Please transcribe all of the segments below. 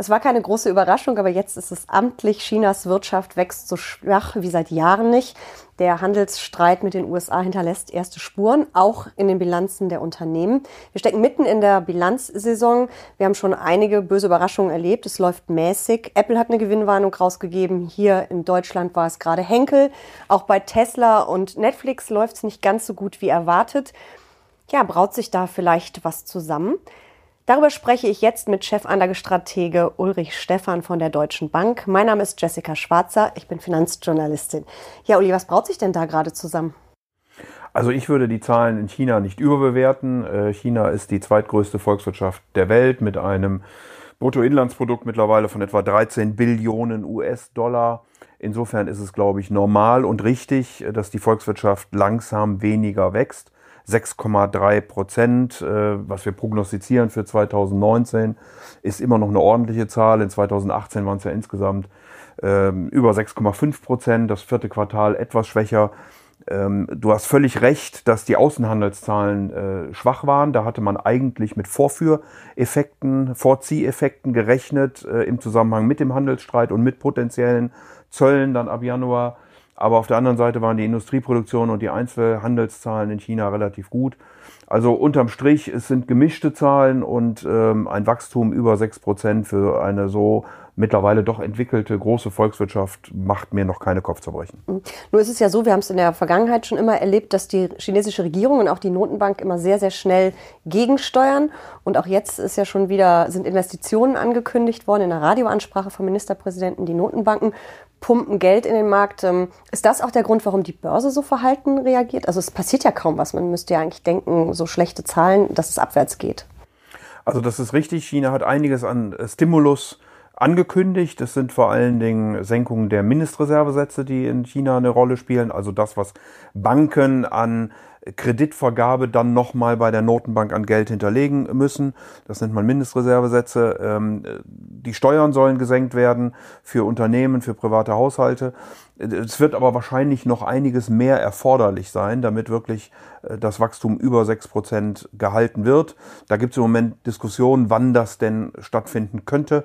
Es war keine große Überraschung, aber jetzt ist es amtlich. Chinas Wirtschaft wächst so schwach wie seit Jahren nicht. Der Handelsstreit mit den USA hinterlässt erste Spuren, auch in den Bilanzen der Unternehmen. Wir stecken mitten in der Bilanzsaison. Wir haben schon einige böse Überraschungen erlebt. Es läuft mäßig. Apple hat eine Gewinnwarnung rausgegeben. Hier in Deutschland war es gerade Henkel. Auch bei Tesla und Netflix läuft es nicht ganz so gut wie erwartet. Ja, braut sich da vielleicht was zusammen? Darüber spreche ich jetzt mit Chefanlagestratege Ulrich Stephan von der Deutschen Bank. Mein Name ist Jessica Schwarzer, ich bin Finanzjournalistin. Ja, Uli, was braut sich denn da gerade zusammen? Also ich würde die Zahlen in China nicht überbewerten. Äh, China ist die zweitgrößte Volkswirtschaft der Welt mit einem Bruttoinlandsprodukt mittlerweile von etwa 13 Billionen US-Dollar. Insofern ist es, glaube ich, normal und richtig, dass die Volkswirtschaft langsam weniger wächst. 6,3 Prozent, äh, was wir prognostizieren für 2019, ist immer noch eine ordentliche Zahl. In 2018 waren es ja insgesamt ähm, über 6,5 Prozent, das vierte Quartal etwas schwächer. Ähm, du hast völlig recht, dass die Außenhandelszahlen äh, schwach waren. Da hatte man eigentlich mit Vorführeffekten, Vorzieheffekten gerechnet äh, im Zusammenhang mit dem Handelsstreit und mit potenziellen Zöllen dann ab Januar. Aber auf der anderen Seite waren die Industrieproduktion und die Einzelhandelszahlen in China relativ gut. Also unterm Strich, es sind gemischte Zahlen und ähm, ein Wachstum über sechs Prozent für eine so mittlerweile doch entwickelte große Volkswirtschaft macht mir noch keine Kopfzerbrechen. Mhm. Nur ist es ja so, wir haben es in der Vergangenheit schon immer erlebt, dass die chinesische Regierung und auch die Notenbank immer sehr, sehr schnell gegensteuern. Und auch jetzt ist ja schon wieder, sind Investitionen angekündigt worden in der Radioansprache vom Ministerpräsidenten. Die Notenbanken pumpen Geld in den Markt. Ähm, ist das auch der Grund, warum die Börse so verhalten reagiert? Also es passiert ja kaum was. Man müsste ja eigentlich denken, so schlechte Zahlen, dass es abwärts geht. Also das ist richtig. China hat einiges an Stimulus angekündigt. Das sind vor allen Dingen Senkungen der Mindestreservesätze, die in China eine Rolle spielen. Also das, was Banken an Kreditvergabe dann nochmal bei der Notenbank an Geld hinterlegen müssen. Das nennt man Mindestreservesätze. Ähm, die Steuern sollen gesenkt werden für Unternehmen, für private Haushalte. Es wird aber wahrscheinlich noch einiges mehr erforderlich sein, damit wirklich äh, das Wachstum über sechs Prozent gehalten wird. Da gibt es im Moment Diskussionen, wann das denn stattfinden könnte.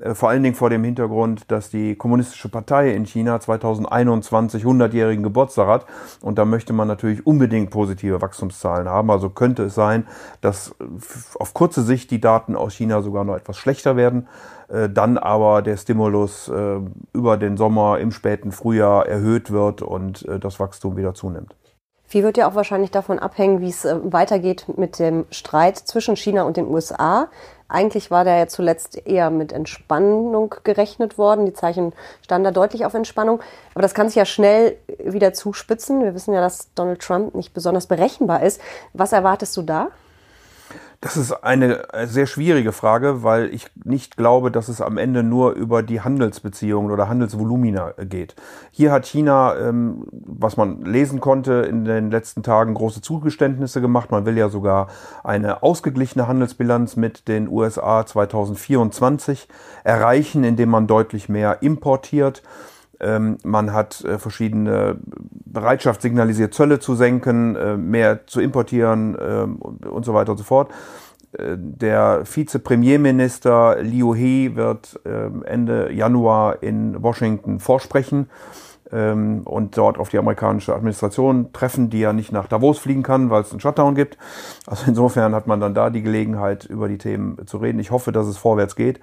Äh, vor allen Dingen vor dem Hintergrund, dass die Kommunistische Partei in China 2021 100-jährigen Geburtstag hat. Und da möchte man natürlich unbedingt positive Wachstumszahlen haben. Also könnte es sein, dass auf kurze Sicht die Daten aus China sogar noch etwas schlechter werden. Äh, dann aber der Stimulus äh, über den Sommer im späten Frühjahr erhöht wird und das Wachstum wieder zunimmt. Viel wird ja auch wahrscheinlich davon abhängen, wie es weitergeht mit dem Streit zwischen China und den USA. Eigentlich war da ja zuletzt eher mit Entspannung gerechnet worden. Die Zeichen standen da deutlich auf Entspannung. Aber das kann sich ja schnell wieder zuspitzen. Wir wissen ja, dass Donald Trump nicht besonders berechenbar ist. Was erwartest du da? Das ist eine sehr schwierige Frage, weil ich nicht glaube, dass es am Ende nur über die Handelsbeziehungen oder Handelsvolumina geht. Hier hat China, ähm, was man lesen konnte, in den letzten Tagen große Zugeständnisse gemacht. Man will ja sogar eine ausgeglichene Handelsbilanz mit den USA 2024 erreichen, indem man deutlich mehr importiert. Ähm, man hat äh, verschiedene Bereitschaft signalisiert, Zölle zu senken, äh, mehr zu importieren ähm, und so weiter und so fort. Äh, der Vize-Premierminister Liu He wird ähm, Ende Januar in Washington vorsprechen und dort auf die amerikanische Administration treffen, die ja nicht nach Davos fliegen kann, weil es einen Shutdown gibt. Also insofern hat man dann da die Gelegenheit, über die Themen zu reden. Ich hoffe, dass es vorwärts geht.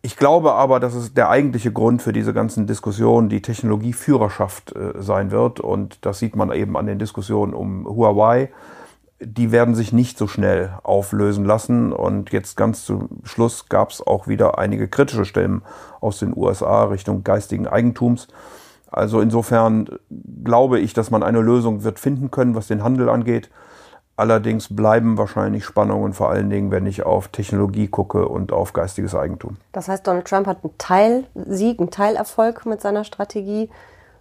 Ich glaube aber, dass es der eigentliche Grund für diese ganzen Diskussionen die Technologieführerschaft äh, sein wird. Und das sieht man eben an den Diskussionen um Huawei. Die werden sich nicht so schnell auflösen lassen. Und jetzt ganz zum Schluss gab es auch wieder einige kritische Stimmen aus den USA Richtung geistigen Eigentums. Also insofern glaube ich, dass man eine Lösung wird finden können, was den Handel angeht. Allerdings bleiben wahrscheinlich Spannungen, vor allen Dingen, wenn ich auf Technologie gucke und auf geistiges Eigentum. Das heißt, Donald Trump hat einen Teilsieg, einen Teilerfolg mit seiner Strategie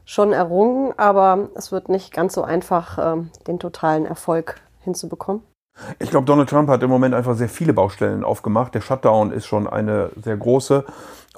schon errungen, aber es wird nicht ganz so einfach, ähm, den totalen Erfolg hinzubekommen. Ich glaube, Donald Trump hat im Moment einfach sehr viele Baustellen aufgemacht. Der Shutdown ist schon eine sehr große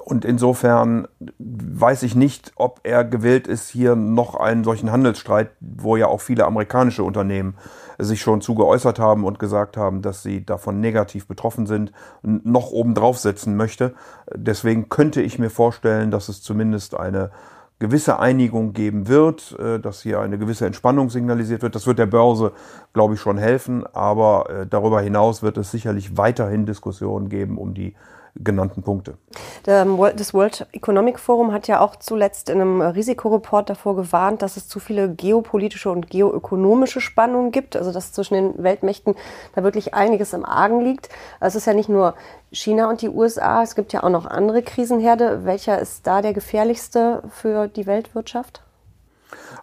Und insofern weiß ich nicht, ob er gewillt ist, hier noch einen solchen Handelsstreit, wo ja auch viele amerikanische Unternehmen sich schon zu geäußert haben und gesagt haben, dass sie davon negativ betroffen sind, noch oben drauf setzen möchte. Deswegen könnte ich mir vorstellen, dass es zumindest eine gewisse Einigung geben wird, äh, dass hier eine gewisse Entspannung signalisiert wird. Das wird der Börse, glaube ich, schon helfen. Aber äh, darüber hinaus wird es sicherlich weiterhin Diskussionen geben um die genannten Punkte. Das World Economic Forum hat ja auch zuletzt in einem Risikoreport davor gewarnt, dass es zu viele geopolitische und geoökonomische Spannungen gibt, also dass zwischen den Weltmächten da wirklich einiges im Argen liegt. Es ist ja nicht nur China und die USA, es gibt ja auch noch andere Krisenherde. Welcher ist da der gefährlichste für die Weltwirtschaft?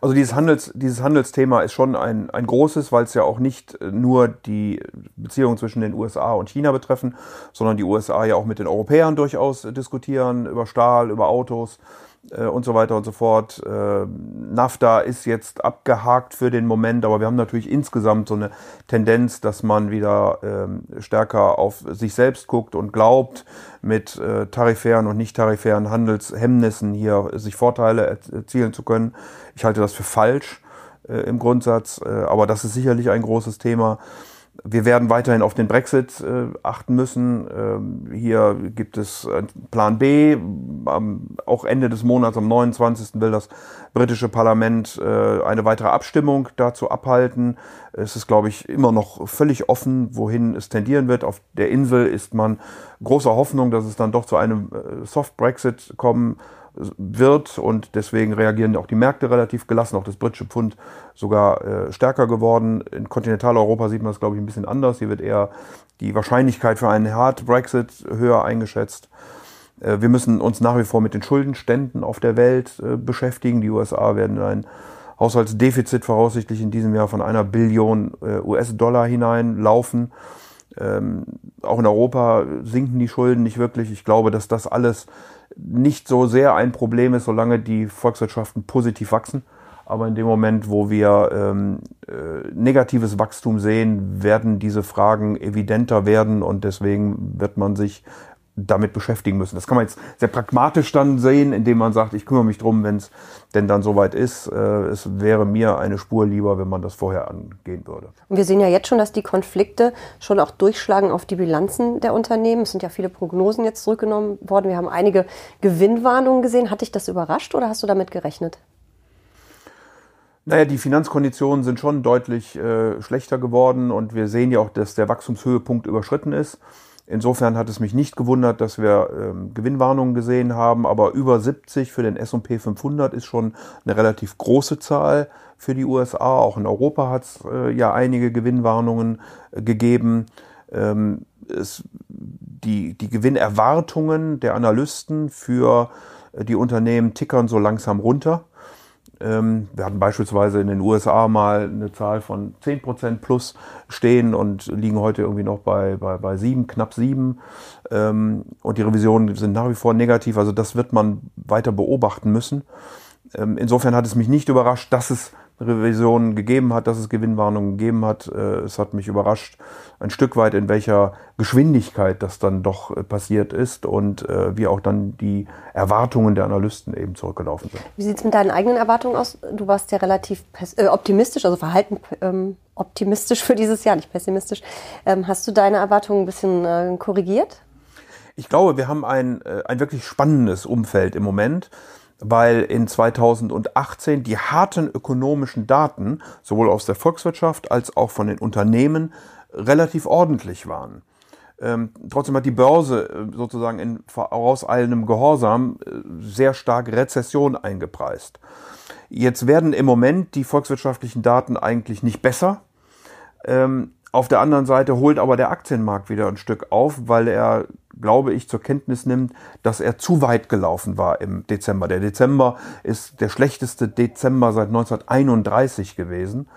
Also dieses, Handels, dieses Handelsthema ist schon ein, ein großes, weil es ja auch nicht nur die Beziehungen zwischen den USA und China betreffen, sondern die USA ja auch mit den Europäern durchaus diskutieren über Stahl, über Autos. äh, und so weiter und so fort. Äh, NAFTA ist jetzt abgehakt für den Moment, aber wir haben natürlich insgesamt so eine Tendenz, dass man wieder äh, stärker auf sich selbst guckt und glaubt, mit äh, tarifären und nicht tarifären Handelshemmnissen hier sich Vorteile erzielen zu können. Ich halte das für falsch äh, im Grundsatz, äh, aber das ist sicherlich ein großes Thema. Wir werden weiterhin auf den Brexit äh, achten müssen. Ähm, hier gibt es Plan B. Am, auch Ende des Monats, am 29. will das britische Parlament äh, eine weitere Abstimmung dazu abhalten. Es ist, glaube ich, immer noch völlig offen, wohin es tendieren wird. Auf der Insel ist man großer Hoffnung, dass es dann doch zu einem äh, Soft Brexit kommen wird und deswegen reagieren auch die Märkte relativ gelassen, auch das britische Pfund sogar äh, stärker geworden. In Kontinentaleuropa sieht man das, glaube ich, ein bisschen anders. Hier wird eher die Wahrscheinlichkeit für einen Hard Brexit höher eingeschätzt. Äh, wir müssen uns nach wie vor mit den Schuldenständen auf der Welt äh, beschäftigen. Die USA werden ein Haushaltsdefizit voraussichtlich in diesem Jahr von einer Billion äh, US-Dollar hineinlaufen. Ähm, auch in Europa sinken die Schulden nicht wirklich. Ich glaube, dass das alles nicht so sehr ein Problem ist, solange die Volkswirtschaften positiv wachsen. Aber in dem Moment, wo wir ähm, äh, negatives Wachstum sehen, werden diese Fragen evidenter werden und deswegen wird man sich damit beschäftigen müssen. Das kann man jetzt sehr pragmatisch dann sehen, indem man sagt, ich kümmere mich drum, wenn es denn dann soweit ist. Äh, es wäre mir eine Spur lieber, wenn man das vorher angehen würde. Und wir sehen ja jetzt schon, dass die Konflikte schon auch durchschlagen auf die Bilanzen der Unternehmen. Es sind ja viele Prognosen jetzt zurückgenommen worden. Wir haben einige Gewinnwarnungen gesehen. Hat dich das überrascht oder hast du damit gerechnet? Naja, die Finanzkonditionen sind schon deutlich äh, schlechter geworden und wir sehen ja auch, dass der Wachstumshöhepunkt überschritten ist. Insofern hat es mich nicht gewundert, dass wir ähm, Gewinnwarnungen gesehen haben, aber über 70 für den S&P 500 ist schon eine relativ große Zahl für die USA. Auch in Europa hat es äh, ja einige Gewinnwarnungen äh, gegeben. Ähm, es, die, die Gewinnerwartungen der Analysten für äh, die Unternehmen tickern so langsam runter. Ähm, wir hatten beispielsweise in den USA mal eine Zahl von 10% plus stehen und liegen heute irgendwie noch bei, bei, bei 7, knapp 7. Ähm, und die Revisionen sind nach wie vor negativ. Also das wird man weiter beobachten müssen. Ähm, insofern hat es mich nicht überrascht, dass es Revisionen gegeben hat, dass es Gewinnwarnungen gegeben hat. Äh, es hat mich überrascht ein Stück weit, in welcher Geschwindigkeit das dann doch äh, passiert ist und äh, wie auch dann die Erwartungen der Analysten eben zurückgelaufen sind. Wie sieht es mit deinen eigenen Erwartungen aus? Du warst ja relativ optimistisch, also verhalten ähm, optimistisch für dieses Jahr, nicht pessimistisch. Ähm, hast du deine Erwartungen ein bisschen korrigiert? Ich glaube, wir haben ein, ein wirklich spannendes Umfeld im Moment weil in 2018 die harten ökonomischen Daten sowohl aus der Volkswirtschaft als auch von den Unternehmen relativ ordentlich waren. Ähm, trotzdem hat die Börse äh, sozusagen in vorauseilendem Gehorsam äh, sehr stark Rezession eingepreist. Jetzt werden im Moment die volkswirtschaftlichen Daten eigentlich nicht besser. Ähm, auf der anderen Seite holt aber der Aktienmarkt wieder ein Stück auf, weil er glaube ich, zur Kenntnis nimmt, dass er zu weit gelaufen war im Dezember. Der Dezember ist der schlechteste Dezember seit 1931 gewesen.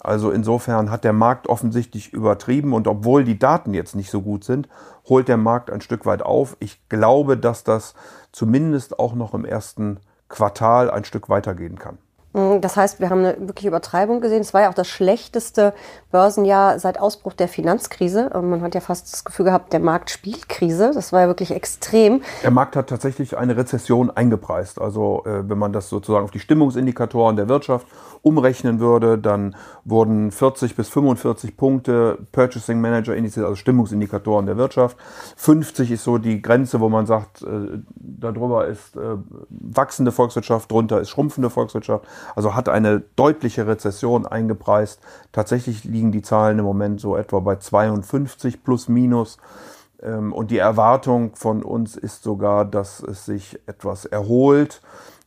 Also insofern hat der Markt offensichtlich übertrieben und obwohl die Daten jetzt nicht so gut sind, holt der Markt ein Stück weit auf. Ich glaube, dass das zumindest auch noch im ersten Quartal ein Stück weitergehen kann. Ähm, das heißt, wir haben eine wirkliche Übertreibung gesehen. Es war ja auch das schlechteste Börsenjahr seit Ausbruch der Finanzkrise. Ähm, man hat ja fast das Gefühl gehabt, der Markt spielt Krise. Das war ja wirklich extrem. Der Markt hat tatsächlich eine Rezession eingepreist. Also äh, wenn man das sozusagen auf die Stimmungsindikatoren der Wirtschaft umrechnen würde, dann wurden 40 bis 45 Punkte Purchasing Manager Indizes, also Stimmungsindikatoren der Wirtschaft. 50 ist so die Grenze, wo man sagt, äh, darüber ist äh, wachsende Volkswirtschaft, drunter ist schrumpfende Volkswirtschaft. Also hat eine deutliche Rezession eingepreist. Tatsächlich liegen die Zahlen im Moment so etwa bei 52 plus minus. Ähm, und die Erwartung von uns ist sogar, dass es sich etwas erholt.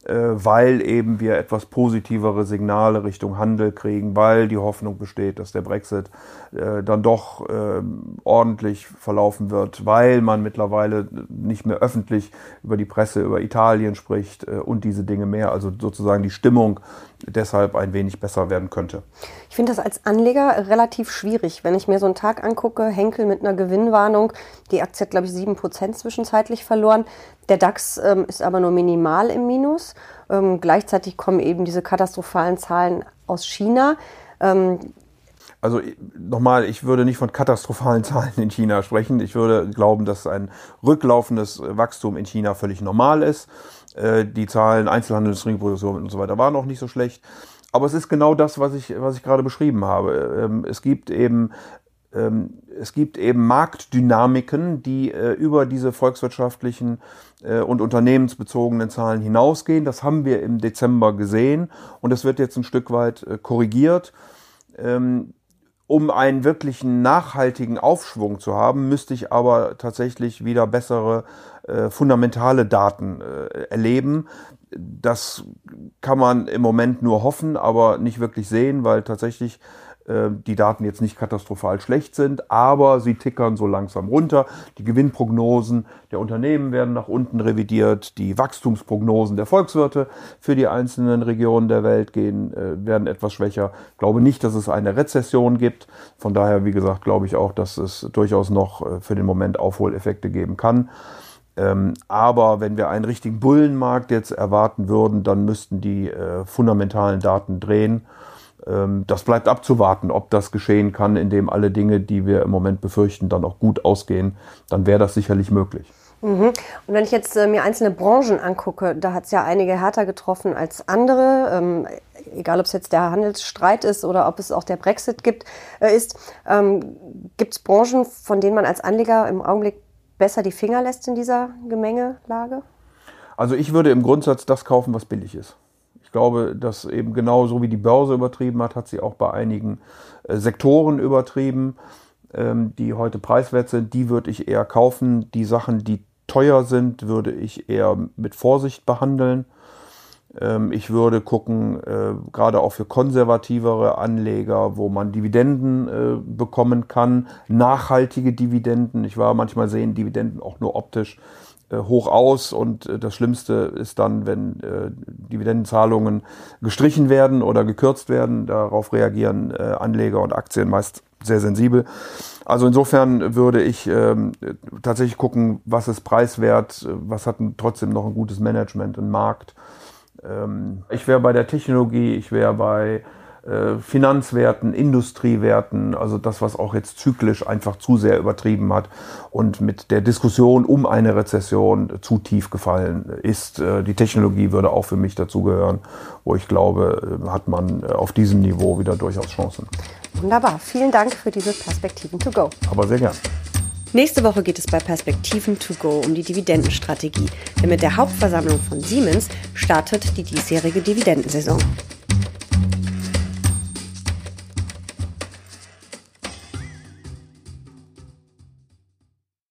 Äh, weil eben wir etwas positivere Signale Richtung Handel kriegen, weil die Hoffnung besteht, dass der Brexit äh, dann doch äh, ordentlich verlaufen wird, weil man mittlerweile nicht mehr öffentlich über die Presse, über Italien spricht äh, und diese Dinge mehr. Also sozusagen die Stimmung deshalb ein wenig besser werden könnte. Ich finde das als Anleger relativ schwierig. Wenn ich mir so einen Tag angucke, Henkel mit einer Gewinnwarnung, die Aktie hat, glaube ich, sieben Prozent zwischenzeitlich verloren. Der DAX ähm, ist aber nur minimal im Minus. Ähm, gleichzeitig kommen eben diese katastrophalen Zahlen aus China. Ähm, also nochmal, ich würde nicht von katastrophalen Zahlen in China sprechen. Ich würde glauben, dass ein rücklaufendes Wachstum in China völlig normal ist. Äh, die Zahlen Einzelhandel, Industrieproduktion und so weiter waren auch nicht so schlecht. Aber es ist genau das, was ich, was ich gerade beschrieben habe. Ähm, es gibt eben es gibt eben Marktdynamiken, die äh, über diese volkswirtschaftlichen äh, und unternehmensbezogenen Zahlen hinausgehen. Das haben wir im Dezember gesehen und das wird jetzt ein Stück weit äh, korrigiert. Ähm, um einen wirklichen nachhaltigen Aufschwung zu haben, müsste ich aber tatsächlich wieder bessere fundamentale Daten erleben. Das kann man im Moment nur hoffen, aber nicht wirklich sehen, weil tatsächlich äh, die Daten jetzt nicht katastrophal schlecht sind, aber sie tickern so langsam runter. Die Gewinnprognosen der Unternehmen werden nach unten revidiert, die Wachstumsprognosen der Volkswirte für die einzelnen Regionen der Welt gehen, äh, werden etwas schwächer. Ich glaube nicht, dass es eine Rezession gibt. Von daher, wie gesagt, glaube ich auch, dass es durchaus noch äh, für den Moment Aufholeffekte geben kann. Ähm, aber wenn wir einen richtigen Bullenmarkt jetzt erwarten würden, dann müssten die fundamentalen Daten drehen. Ähm, das bleibt abzuwarten, ob das geschehen kann, indem alle Dinge, die wir im Moment befürchten, dann auch gut ausgehen. Dann wäre das sicherlich möglich. Mhm. Und wenn ich jetzt äh, mir einzelne Branchen angucke, da hat es ja einige härter getroffen als andere. Ähm, egal, ob es jetzt der Handelsstreit ist oder ob es auch der Brexit gibt, äh, ist. Ähm, gibt es Branchen, von denen man als Anleger im Augenblick besser die Finger lässt in dieser Gemengelage? Also ich würde im Grundsatz das kaufen, was billig ist. Ich glaube, dass eben genauso wie die Börse übertrieben hat, hat sie auch bei einigen äh, Sektoren übertrieben, ähm, die heute preiswert sind. Die würde ich eher kaufen. Die Sachen, die teuer sind, würde ich eher mit Vorsicht behandeln. Ähm, ich würde gucken, äh, gerade auch für konservativere Anleger, wo man Dividenden äh, bekommen kann, nachhaltige Dividenden. Ich war manchmal sehen Dividenden auch nur optisch hoch aus und äh, das Schlimmste ist dann, wenn äh, Dividendenzahlungen gestrichen werden oder gekürzt werden. Darauf reagieren Anleger und Aktien meist sehr sensibel. Also insofern würde ich ähm, tatsächlich gucken, was ist preiswert, was hat trotzdem noch ein gutes Management, ein Markt. Ähm, ich wäre bei der Technologie, ich wäre bei äh, Finanzwerten, Industriewerten, also das, was auch jetzt zyklisch einfach zu sehr übertrieben hat und mit der Diskussion um eine Rezession zu tief gefallen ist. Äh, die Technologie würde auch für mich dazugehören, wo ich glaube, äh, hat man auf diesem Niveau wieder durchaus Chancen. Wunderbar. Vielen Dank für diese Perspektiven to go. Aber sehr gern. Nächste Woche geht es bei Perspektiven to go um die Dividendenstrategie. Denn mit der Hauptversammlung von Siemens startet die diesjährige Dividendensaison.